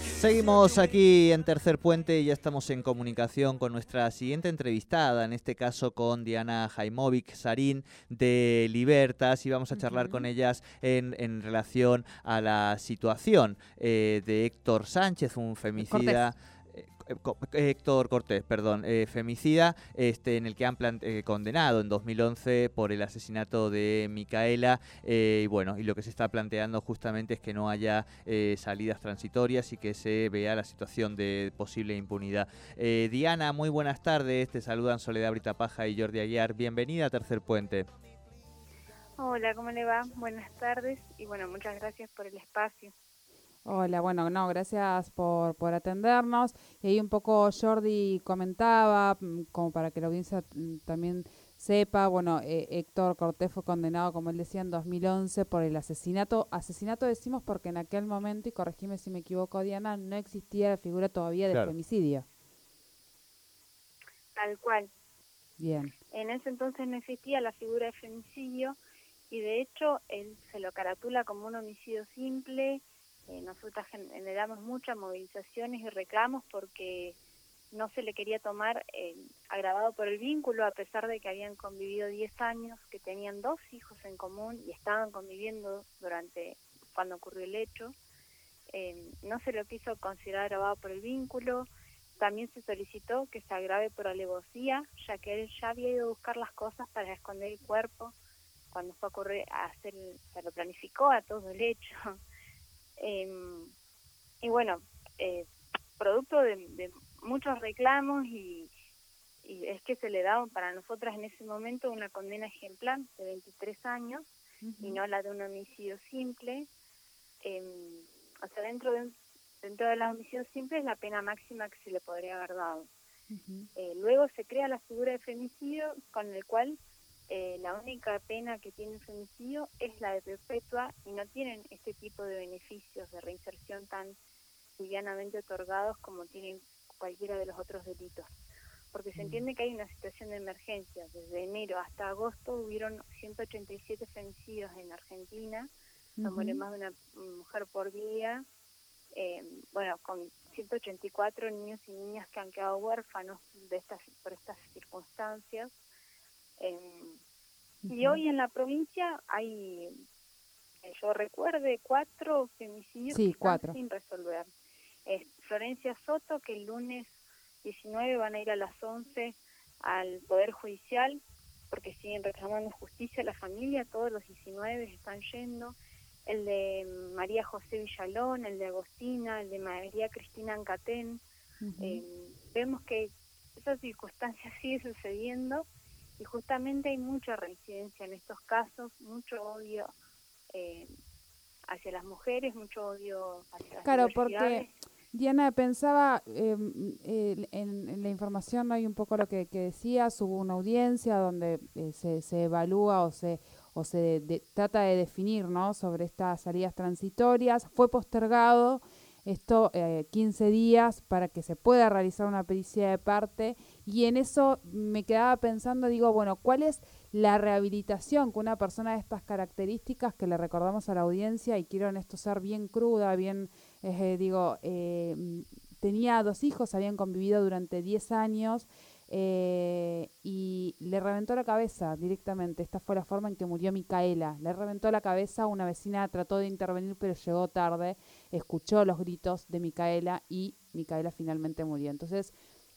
Seguimos aquí en Tercer Puente y ya estamos en comunicación con nuestra siguiente entrevistada, en este caso con Diana Jaimovic Sarín de Libertas y vamos a charlar con ellas en, en relación a la situación eh, de Héctor Sánchez, un femicida. Héctor Cortés, perdón, eh, femicida, este, en el que han eh, condenado en 2011 por el asesinato de Micaela. eh, y bueno, y lo que se está planteando justamente es que no haya eh, salidas transitorias y que se vea la situación de posible impunidad. Eh, Diana, muy buenas tardes. Te saludan Soledad Brita Paja y Jordi Aguiar. Bienvenida a Tercer Puente. Hola, ¿cómo le va? Buenas tardes y bueno, muchas gracias por el espacio. Hola, bueno, no, gracias por, por atendernos. Y ahí un poco Jordi comentaba, mm, como para que la audiencia mm, también sepa, bueno, eh, Héctor Cortés fue condenado, como él decía, en 2011 por el asesinato. Asesinato decimos porque en aquel momento, y corregime si me equivoco, Diana, no existía la figura todavía de Claro. femicidio. Tal cual. Bien. En ese entonces no existía la figura de femicidio y de hecho él se lo caratula como un homicidio simple. Nosotras gen- generamos muchas movilizaciones y reclamos porque no se le quería tomar eh, agravado por el vínculo a pesar de que habían convivido 10 años, que tenían dos hijos en común y estaban conviviendo durante cuando ocurrió el hecho. Eh, no se lo quiso considerar agravado por el vínculo. También se solicitó que se agrave por alevosía, ya que él ya había ido a buscar las cosas para esconder el cuerpo cuando fue a correr a hacer, se lo planificó a todo el hecho. Em, y bueno, eh, producto de, de muchos reclamos y, y es que se le daba para nosotras en ese momento una condena ejemplar de 23 años y no la de un homicidio simple. Em, o sea, dentro de, dentro de los homicidios simples la pena máxima que se le podría haber dado. Eh, luego se crea la figura de femicidio con el cual eh, la única pena que tiene el femicidio es la de perpetua y no tienen este tipo de beneficios de reinserción tan livianamente otorgados como tienen cualquiera de los otros delitos. Porque se entiende que hay una situación de emergencia. Desde enero hasta agosto hubieron 187 femicidios en Argentina, se muere Ujú. más de una mujer por día, eh, bueno, con 184 niños y niñas que han quedado huérfanos de estas por estas circunstancias. Eh, Y hoy en la provincia hay, yo recuerde, cuatro femicidios Sí, que están cuatro. sin resolver. Es Florencia Soto, que el lunes 19 van a ir a las 11 al Poder Judicial, porque siguen reclamando justicia a la familia, todos los 19 están yendo. El de María José Villalón, el de Agostina, el de María Cristina Ancatén. Eh, vemos que esa circunstancia sigue sucediendo y justamente hay mucha reincidencia en estos casos, mucho odio eh, hacia las mujeres, mucho odio hacia las Claro, porque. Diana pensaba eh, eh, en, en la información hay un poco lo que, que decías, hubo una audiencia donde eh, se, se evalúa o se o se de- de- trata de definir ¿no? sobre estas salidas transitorias, fue postergado esto eh, 15 días para que se pueda realizar una pericia de parte. Y en eso me quedaba pensando, digo, bueno, ¿cuál es la rehabilitación que una persona de estas características que le recordamos a la audiencia y quiero en esto ser bien cruda, bien, eh, digo, eh, tenía dos hijos, habían convivido durante 10 años eh, y le reventó la cabeza directamente. Esta fue la forma en que murió Micaela. Le reventó la cabeza, una vecina trató de intervenir pero llegó tarde, escuchó los gritos de Micaela y Micaela finalmente murió. Entonces,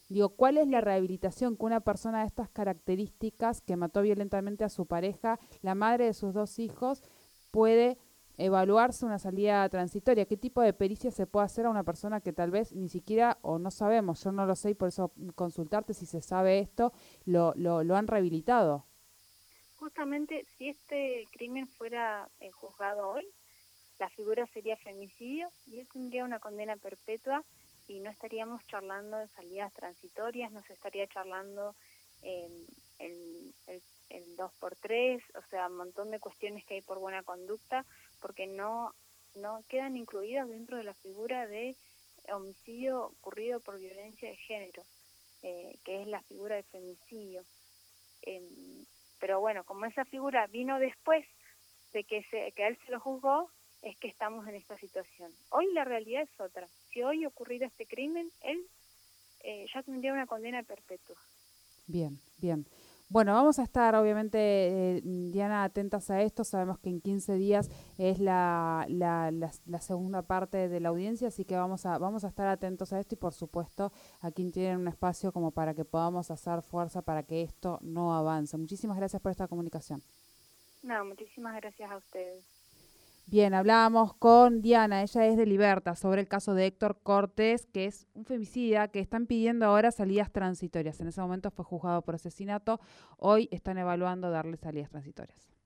digo, ¿cuál es la rehabilitación que una persona de estas características que mató violentamente a su pareja, la madre de sus dos hijos, puede evaluarse una salida transitoria? ¿Qué tipo de pericia se puede hacer a una persona que tal vez ni siquiera, o no sabemos, yo no lo sé y por eso consultarte si se sabe esto, lo, lo, lo han rehabilitado? Justamente si este crimen fuera eh, juzgado hoy, la figura sería femicidio y él tendría una condena perpetua y no estaríamos charlando de salidas transitorias, no se estaría charlando eh, el, el, el 2 por 3 o sea, un montón de cuestiones que hay por buena conducta, porque no, no quedan incluidas dentro de la figura de homicidio ocurrido por violencia de género, eh, que es la figura de femicidio. Eh, pero bueno, como esa figura vino después de que, se, que él se lo juzgó, es que estamos en esta situación. Hoy la realidad es otra. Si hoy ocurriera este crimen, él eh, ya tendría una condena perpetua. Bien, bien. Bueno, vamos a estar obviamente, eh, Diana, atentas a esto. Sabemos que en 15 días es la, la, la, segunda parte de la audiencia, así que vamos a, vamos a estar atentos a esto y por supuesto aquí tienen un espacio como para que podamos hacer fuerza para que esto no avance. Muchísimas gracias por esta comunicación. No, muchísimas gracias a ustedes. Bien, hablábamos con Diana, ella es de Liberta, sobre el caso de Héctor Cortés, que es un femicida que están pidiendo ahora salidas transitorias. En ese momento fue juzgado por asesinato, hoy están evaluando darle salidas transitorias.